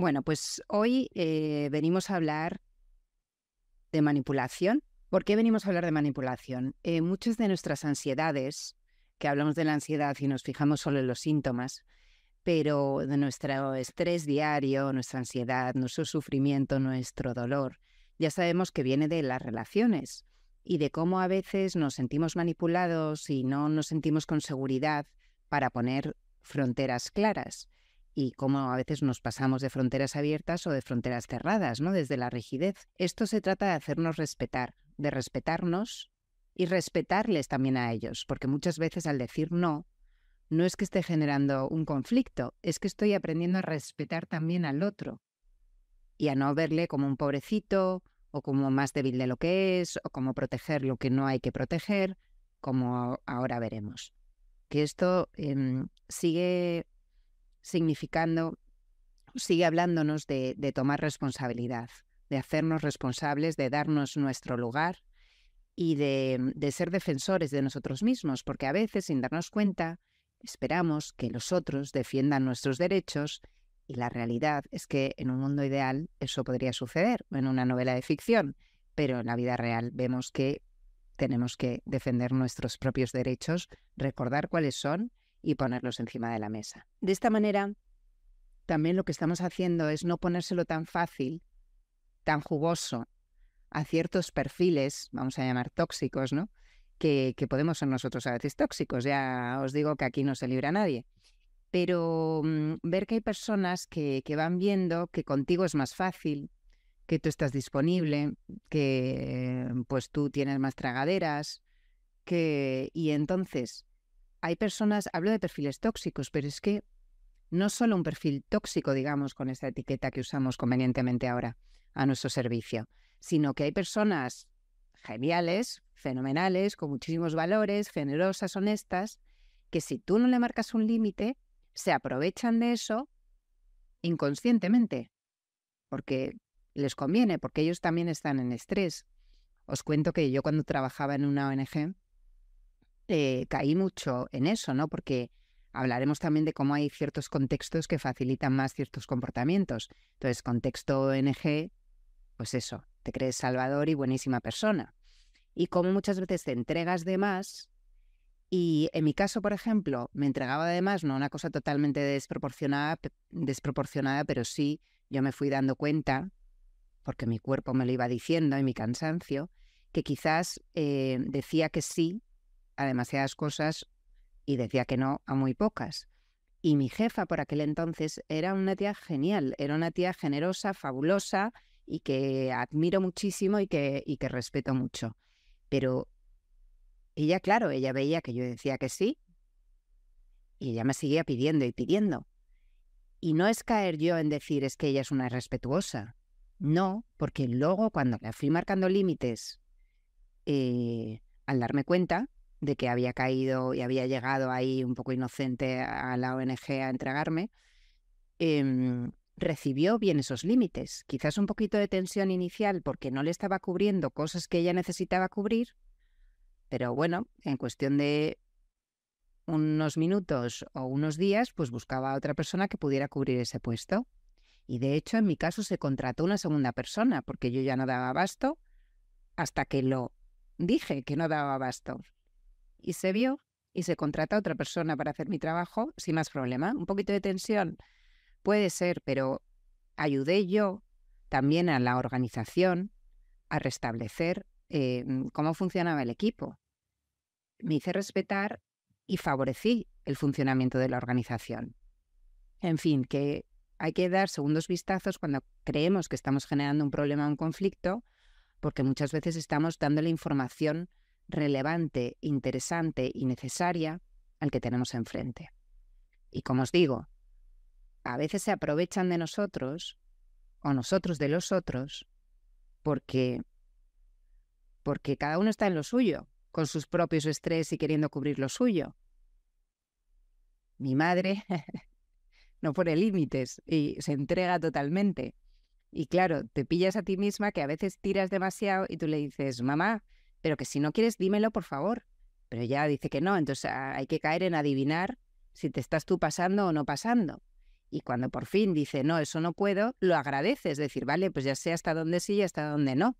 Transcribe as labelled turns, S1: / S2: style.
S1: Bueno, pues hoy eh, venimos a hablar de manipulación. ¿Por qué venimos a hablar de manipulación? Eh, muchas de nuestras ansiedades, que hablamos de la ansiedad y nos fijamos solo en los síntomas, pero de nuestro estrés diario, nuestra ansiedad, nuestro sufrimiento, nuestro dolor, ya sabemos que viene de las relaciones y de cómo a veces nos sentimos manipulados y no nos sentimos con seguridad para poner fronteras claras y cómo a veces nos pasamos de fronteras abiertas o de fronteras cerradas, ¿no? Desde la rigidez. Esto se trata de hacernos respetar, de respetarnos y respetarles también a ellos, porque muchas veces al decir no, no es que esté generando un conflicto, es que estoy aprendiendo a respetar también al otro y a no verle como un pobrecito o como más débil de lo que es o como proteger lo que no hay que proteger, como ahora veremos. Que esto em, sigue significando, sigue hablándonos de, tomar responsabilidad, de hacernos responsables, de darnos nuestro lugar y de, de, ser defensores de nosotros mismos, porque a veces, sin darnos cuenta, esperamos que los otros defiendan nuestros derechos y la realidad es que en un mundo ideal eso podría suceder, en una novela de ficción, pero en la vida real vemos que tenemos que defender nuestros propios derechos, recordar cuáles son y ponerlos encima de la mesa. De esta manera, también lo que estamos haciendo es no ponérselo tan fácil, tan jugoso a ciertos perfiles, vamos a llamar tóxicos, ¿no? Que, podemos ser nosotros a veces tóxicos. Ya os digo que aquí no se libra nadie. Pero mm, ver que hay personas que, que van viendo que contigo es más fácil, que tú estás disponible, que pues tú tienes más tragaderas, que y entonces hay personas, hablo de perfiles tóxicos, pero es que no solo un perfil tóxico, digamos, con esta etiqueta que usamos convenientemente ahora a nuestro servicio, sino que hay personas geniales, fenomenales, con muchísimos valores, generosas, honestas, que si tú no le marcas un límite, se aprovechan de eso inconscientemente, porque les conviene, porque ellos también están en estrés. Os cuento que yo cuando trabajaba en una ONG, eh, caí mucho en eso, ¿no? Porque hablaremos también de cómo hay ciertos contextos que facilitan más ciertos comportamientos. Entonces, contexto ONG, pues eso, te crees salvador y buenísima persona. Y como muchas veces te entregas de más, y en mi caso, por ejemplo, me entregaba de más, no una cosa totalmente desproporcionada, desproporcionada, pero sí yo me fui dando cuenta, porque mi cuerpo me lo iba diciendo y mi cansancio, que quizás eh, decía que sí a demasiadas cosas y decía que no a muy pocas. Y mi jefa por aquel entonces era una tía genial, era una tía generosa, fabulosa y que admiro muchísimo y que, y que respeto mucho. Pero ella, claro, ella veía que yo decía que sí y ella me seguía pidiendo y pidiendo. Y no es caer yo en decir es que ella es una irrespetuosa. No, porque luego cuando le fui marcando límites, eh, al darme cuenta, de que había caído y había llegado ahí un poco inocente a la ONG a entregarme, em, recibió bien esos límites. Quizás un poquito de tensión inicial porque no le estaba cubriendo cosas que ella necesitaba cubrir, pero bueno, en cuestión de unos minutos o unos días, pues buscaba a otra persona que pudiera cubrir ese puesto. Y de hecho, en mi caso se contrató una segunda persona porque yo ya no daba abasto hasta que lo dije que no daba abasto y se vio y se contrata a otra persona para hacer mi trabajo sin más problema. Un poquito de tensión puede ser, pero ayudé yo también a la organización a restablecer eh, cómo funcionaba el equipo. Me hice respetar y favorecí el funcionamiento de la organización. En fin, que hay que dar segundos vistazos cuando creemos que estamos generando un problema o un conflicto, porque muchas veces estamos dando la información relevante, interesante y necesaria al que tenemos enfrente. Y como os digo, a veces se aprovechan de nosotros o nosotros de los otros porque porque cada uno está en lo suyo, con sus propios estrés y queriendo cubrir lo suyo. Mi madre no pone límites y se entrega totalmente. Y claro, te pillas a ti misma que a veces tiras demasiado y tú le dices, mamá, pero que si no quieres, dímelo, por favor. Pero ya dice que no, entonces ah, hay que caer en adivinar si te estás tú pasando o no pasando. Y cuando por fin dice, no, eso no puedo, lo agradeces, decir, vale, pues ya sé hasta dónde sí y hasta dónde no.